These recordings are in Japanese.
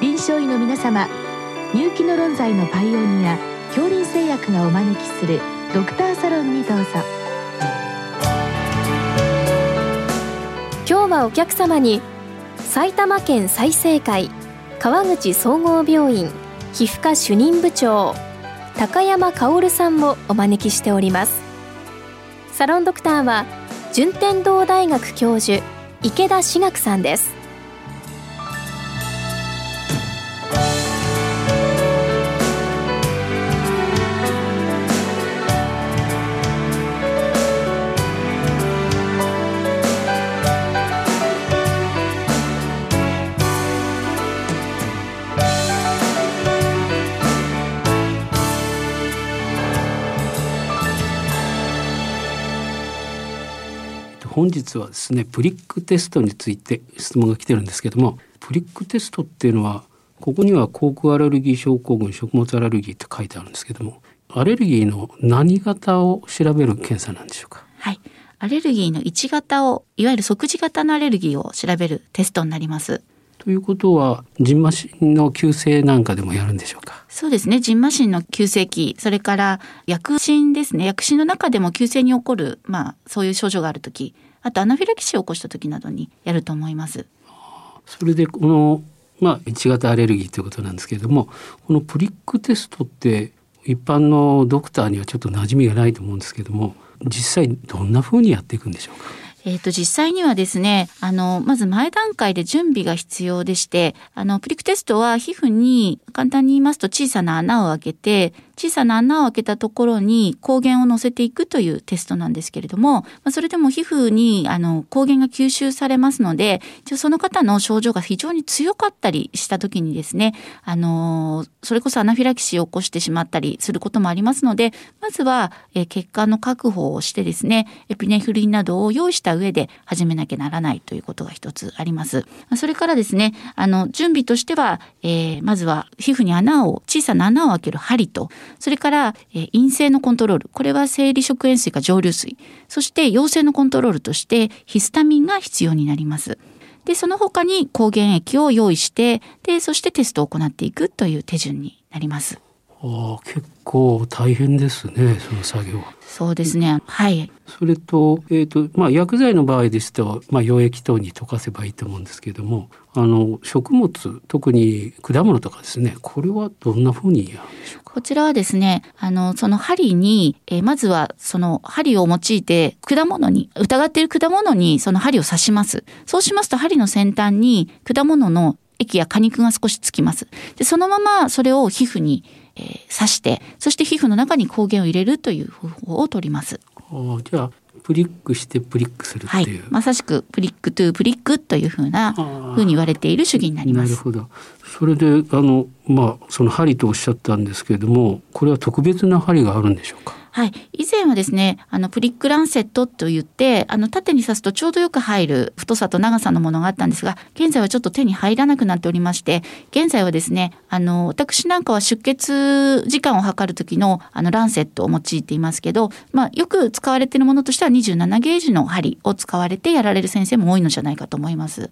臨床医の皆様入気の論剤のパイオニア恐林製薬がお招きするドクターサロンにどうぞ。今日はお客様に埼玉県済生会川口総合病院皮膚科主任部長高山薫さんをお招きしております。サロンドクターは順天堂大学教授池田志学さんです。本日はですねプリックテストについて質問が来てるんですけどもプリックテストっていうのはここには航空アレルギー症候群食物アレルギーって書いてあるんですけどもアレルギーの何型を調べる検査なんでしょうか？はいアレルギーの1型をいわゆる即時型のアレルギーを調べるテストになりますということはジンマシンの急性なんかでもやるんでしょうか？そうですね。ジンマシンの急性期、それから薬疹ですね。薬疹の中でも急性に起こる、まあ、そういう症状があるとき、あとアナフィラキシーを起こしたときなどにやると思います。それでこの、まあ、1型アレルギーということなんですけれどもこのプリックテストって一般のドクターにはちょっと馴染みがないと思うんですけども実際どんな風にやっていくんでしょうか？えっ、と、実際にはですね、あの、まず前段階で準備が必要でして、あの、プリックテストは皮膚に、簡単に言いますと小さな穴を開けて、小さな穴を開けたところに抗原を乗せていくというテストなんですけれども、まあ、それでも皮膚にあの抗原が吸収されますので、一応その方の症状が非常に強かったりした時にですね、あのそれこそアナフィラキシーを起こしてしまったりすることもありますので、まずは、え血管の確保をしてですね、エピネフリンなどを用意した上で始めなきゃならないということが一つあります。まそれからですね、あの準備としては、えーまずは皮膚に穴を小さな穴を開ける針と、それから、えー陰性のコントロール、これは生理食塩水か蒸留水、そして陽性のコントロールとしてヒスタミンが必要になります。で、その他に抗原液を用意して、で、そしてテストを行っていくという手順になります。ああ結構大変ですねその作業は。そうですね。はい。それと,、えーとまあ、薬剤の場合ですと、まあ、溶液等に溶かせばいいと思うんですけれどもあの食物特に果物とかですねこれはどんなふうにやるんでしょうか？こちらはですね、あの、その針に、えーまずはその針を用いて果物に、疑っている果物にその針を刺します。そうしますと針の先端に果物の液や果肉が少しつきます。で、そのままそれを皮膚に、えー刺して、そして皮膚の中に抗原を入れるという方法を取ります。ああじゃあプリックしてプリックするはいっていう。。まさしく prick to prick というふうな、ふうに言われている手技になります。なるほど。それであのまあその針とおっしゃったんですけれどもこれは特別な針があるんでしょうか？はい。以前はですね、あの、プリックランセットと言って、あの、縦に刺すとちょうどよく入る太さと長さのものがあったんですが、現在はちょっと手に入らなくなっておりまして、現在はですね、あの、私なんかは出血時間を測る時の、あの、ランセットを用いていますけど、まあ、よく使われているものとしては27ゲージの針を使われてやられる先生も多いのじゃないかと思います。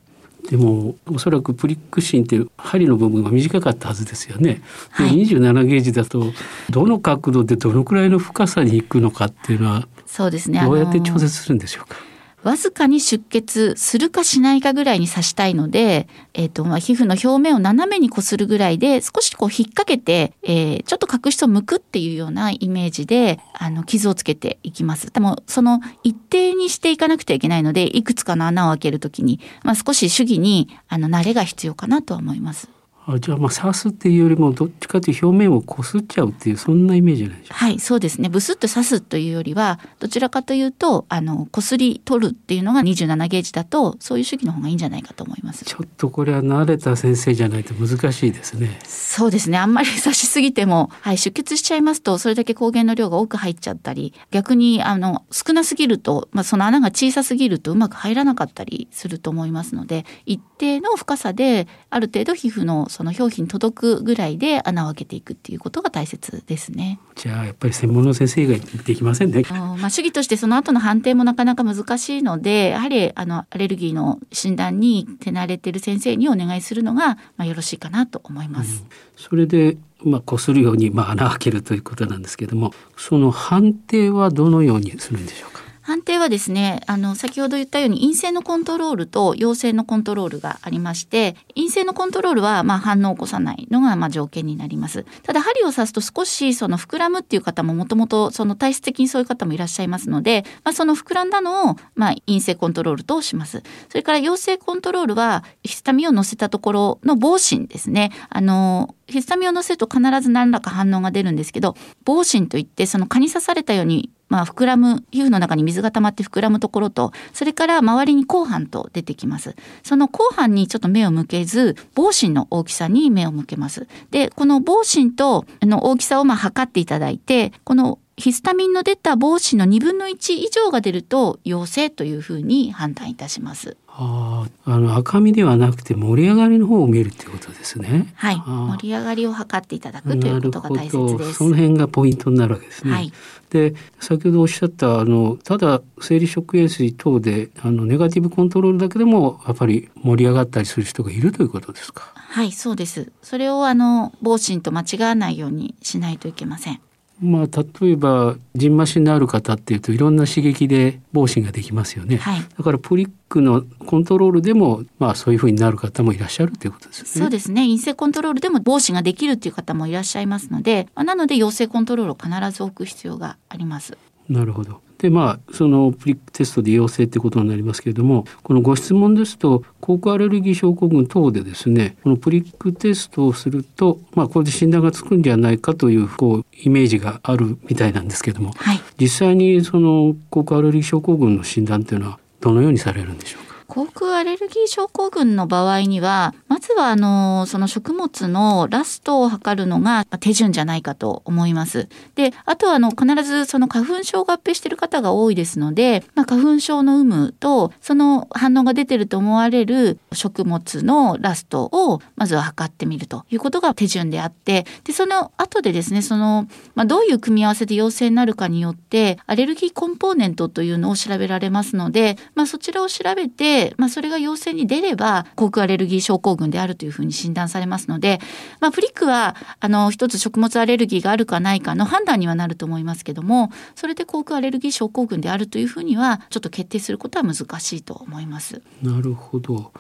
でもおそらくプリック芯って針の部分が短かったはずですよね。ではい27ゲージだとどの角度でどのくらいの深さに行くのかっていうのはそうですね。どうやって調節するんでしょうか？わずかに出血するかしないかぐらいに刺したいので、えっ、と、まあ、皮膚の表面を斜めにこするぐらいで、少しこう引っ掛けて、えーちょっと角質を剥くっていうようなイメージで、あの、傷をつけていきます。でも、その一定にしていかなくてはいけないので、いくつかの穴を開けるときに、まあ、少し主義に、あの、慣れが必要かなとは思います。あじゃあまあ刺すっていうよりもどっちかというと表面をこすっちゃうっていうそんなイメージじゃないでしょうか。はい、そうですね。ブスッと刺すというよりは、どちらかというと、あの、こすり取るっていうのが27ゲージだと、そういう主義の方がいいんじゃないかと思います。ちょっとこれは慣れた先生じゃないと難しいですね。そうですね。あんまり刺しすぎても、はい、出血しちゃいますと、それだけ抗原の量が多く入っちゃったり、逆に、あの、少なすぎると、まあ、その穴が小さすぎるとうまく入らなかったりすると思いますので、一定の深さで、ある程度皮膚のその表皮に届くぐらいで穴を開けていくっていうことが大切ですね。じゃあやっぱり専門の先生ができませんね。まあ主義としてその後の判定もなかなか難しいのでやはりあのアレルギーの診断に手慣れてる先生にお願いするのがまあよろしいかなと思います。うん、それでまあ、こするように、まあ、穴を開けるということなんですけどもその判定はどのようにするんでしょうか？判定はですねあの先ほど言ったように陰性のコントロールと陽性のコントロールがありまして陰性のコントロールはまあ反応を起こさないのがまあ条件になります。ただ針を刺すと少しその膨らむっていう方ももともとその体質的にそういう方もいらっしゃいますので、まあ、その膨らんだのをまあ陰性コントロールとします。それから陽性コントロールはヒスタミンを乗せたところの防疹ですね。あのヒスタミンを乗せると必ず何らか反応が出るんですけど防疹といってその蚊に刺されたようにまあ、膨らむ皮膚の中に水が溜まって膨らむところとそれから周りに後半と出てきます。その後半にちょっと目を向けず防疹の大きさに目を向けます。でこの防疹との大きさをまあ測っていただいてこのヒスタミンの出た防疹の2分の1以上が出ると陽性というふうに判断いたします。ああの赤みではなくて盛り上がりの方を見るということですね。はい、盛り上がりを測っていただくということが大切です。その辺がポイントになるわけですね。はい、で先ほどおっしゃったあのただ生理食塩水等であのネガティブコントロールだけでもやっぱり盛り上がったりする人がいるということですか？はいそうです。それをあの防疹と間違わないようにしないといけません。まあ、例えばじんましのある方っていうといろんな刺激で防疹ができますよね、はい、だからプリックのコントロールでも、まあ、そういうふうになる方もいらっしゃるということですね。そうですね。陰性コントロールでも防止ができるっていう方もいらっしゃいますので、まあ、なので陽性コントロールを必ず置く必要があります。なるほどでまあそのプリックテストで陽性ってことになりますけれどもこのご質問ですと口腔アレルギー症候群等でですねこのプリックテストをすると、まあ、これで診断がつくんじゃないかというこうイメージがあるみたいなんですけども、はい、実際にその口腔アレルギー症候群の診断というのはどのようにされるんでしょう？か口腔アレルギー症候群の場合にはまずはあのその食物のラストを測るのが手順じゃないかと思います。であとはあの必ずその花粉症合併している方が多いですので、まあ、花粉症の有無とその反応が出てると思われる食物のラストをまずは測ってみるということが手順であってでその後でですねその、まあ、どういう組み合わせで陽性になるかによってアレルギーコンポーネントというのを調べられますので、まあ、そちらを調べてまあ、それが陽性に出れば口腔アレルギー症候群であるというふうに診断されますので、まあ、プリックはあの一つ食物アレルギーがあるかないかの判断にはなると思いますけどもそれで口腔アレルギー症候群であるというふうにはちょっと決定することは難しいと思います。なるほど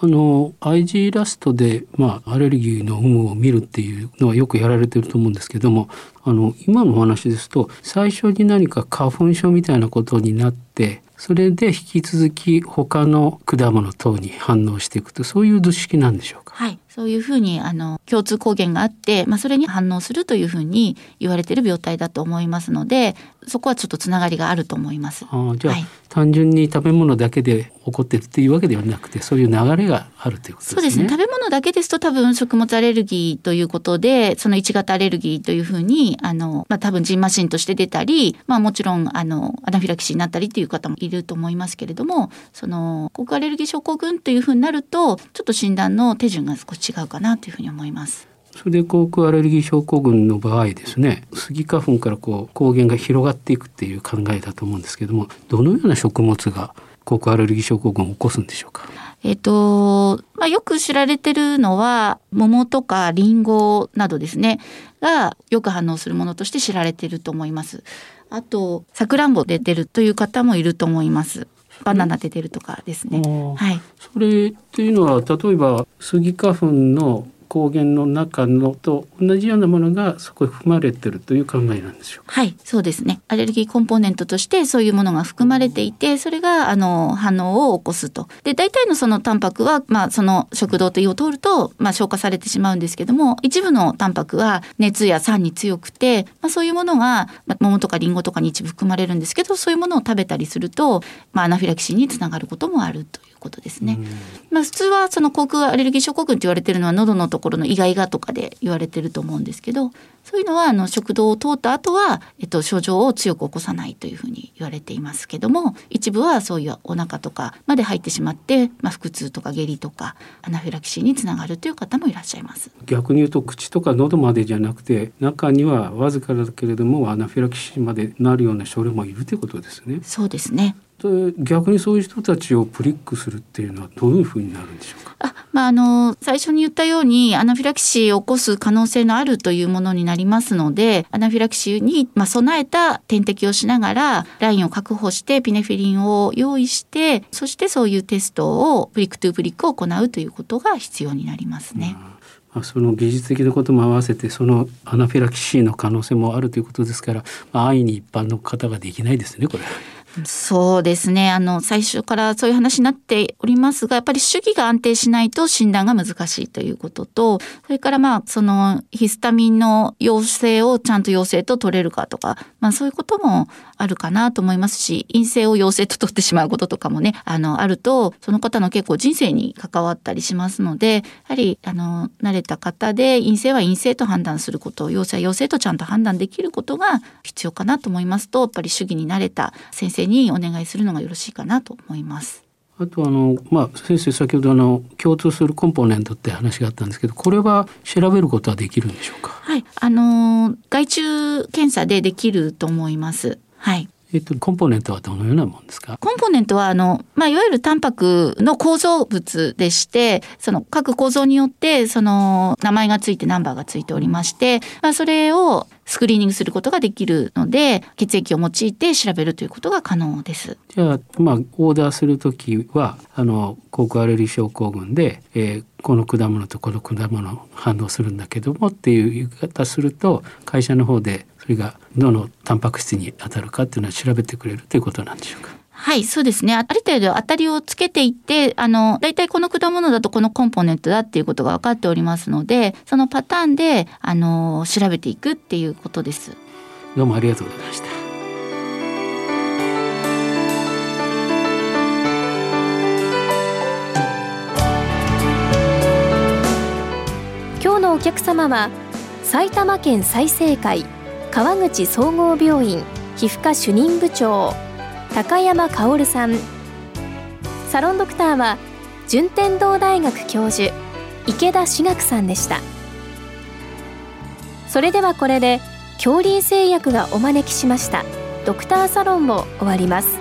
あの IG ラストで、まあ、アレルギーの有無を見るっていうのはよくやられてると思うんですけどもあの今のお話ですと最初に何か花粉症みたいなことになってそれで引き続き他の果物等に反応していくとそういう図式なんでしょうか？はい、そういうふうにあの共通抗原があって、まあ、それに反応するというふうに言われている病態だと思いますのでそこはちょっとつながりがあると思います。あじゃあ、はい、単純に食べ物だけで起こってるっていうわけではなくてそういう流れがあるということですね。そうですね食べ物だけですと多分食物アレルギーということでその1型アレルギーというふうにあの、まあ、多分ジンマシンとして出たり、まあ、もちろんあのアナフィラキシーになったりっていう方もいると思いますけれどもその口アレルギー症候群というふうになるとちょっと診断の手順が少し違うかなというふうに思います。それで口腔アレルギー症候群の場合ですねスギ花粉からこう抗原が広がっていくっていう考えだと思うんですけどもどのような食物が口腔アレルギー症候群を起こすんでしょうか？えっ、と、まあ、よく知られてるのは桃とかリンゴなどですねがよく反応するものとして知られてると思います。あとさくらんぼで出るという方もいると思います。バナナで出るとかですね。はい。それっていうのは例えばスギ花粉の抗原の中のと同じようなものがそこに含まれてるという考えなんでしょうか。はい、そうですね。アレルギーコンポーネントとしてそういうものが含まれていて、それがあの反応を起こすと。で、大体のそのタンパクはまあその食道と胃を通るとまあ消化されてしまうんですけども、一部のタンパクは熱や酸に強くて、まあそういうものが、まあ、桃とかリンゴとかに一部含まれるんですけど、そういうものを食べたりすると、まあアナフィラキシーにつながることもあるということですね。まあ普通はその口腔アレルギー症候群と言われているのは喉のところのイガイガとかで言われてると思うんですけどそういうのはあの食道を通った後は、えっと、症状を強く起こさないというふうに言われていますけども一部はそういうお腹とかまで入ってしまって、まあ、腹痛とか下痢とかアナフィラキシーにつながるという方もいらっしゃいます。逆に言うと口とか喉までじゃなくて中にはわずかだけれどもアナフィラキシーまでなるような症例もいるということですね。そうですね。逆にそういう人たちをプリックするっていうのはどういうふうになるんでしょうか？あまあ、あの最初に言ったようにアナフィラキシーを起こす可能性のあるというものになりますのでアナフィラキシーに、まあ、備えた点滴をしながらラインを確保してエピネフィリンを用意してそしてそういうテストを prick to prick を行うということが必要になりますね。まあ、その技術的なことも合わせてそのアナフィラキシーの可能性もあるということですから、ま、安易に一般の方ができないですねこれ。そうですね。あの、最初からそういう話になっておりますが、やっぱり主義が安定しないと診断が難しいということと、それからまあ、そのヒスタミンの陽性をちゃんと陽性と取れるかとか、まあそういうこともあるかなと思いますし、陰性を陽性と取ってしまうこととかもね、あの、あると、その方の結構人生に関わったりしますので、やはり、あの、慣れた方で陰性は陰性と判断すること、陽性は陽性とちゃんと判断できることが必要かなと思いますと、やっぱり主義に慣れた先生にお願いするのがよろしいかなと思います。あとあの、まあ、先生先ほどあの共通するコンポーネントって話があったんですけどこれは調べることはできるんでしょうか？はい。あの外注検査でできると思います。はいえっと、コンポーネントはどのようなもんですか？コンポーネントはあの、まあ、いわゆるタンパクの構造物でしてその各構造によってその名前がついてナンバーがついておりまして、まあ、それをスクリーニングすることができるので血液を用いて調べるということが可能です。じゃあ、まあ、オーダーする時はあのコクアレル症候群で、えー、この果物とこの果物反応するんだけどもっていう言い方すると会社の方でそれがどのタンパク質に当たるかっていうのは調べてくれるということなんでしょうか？はい、そうですね。ある程度当たりをつけていって、あの、大体この果物だとこのコンポーネントだっていうことが分かっておりますので、そのパターンで、あの、調べていくっていうことです。どうもありがとうございました。今日のお客様は埼玉県済生会川口総合病院皮膚科主任部長高山薫さん。サロンドクターは順天堂大学教授池田志学さんでした。それではこれで恐竜製薬がお招きしましたドクターサロンを終わります。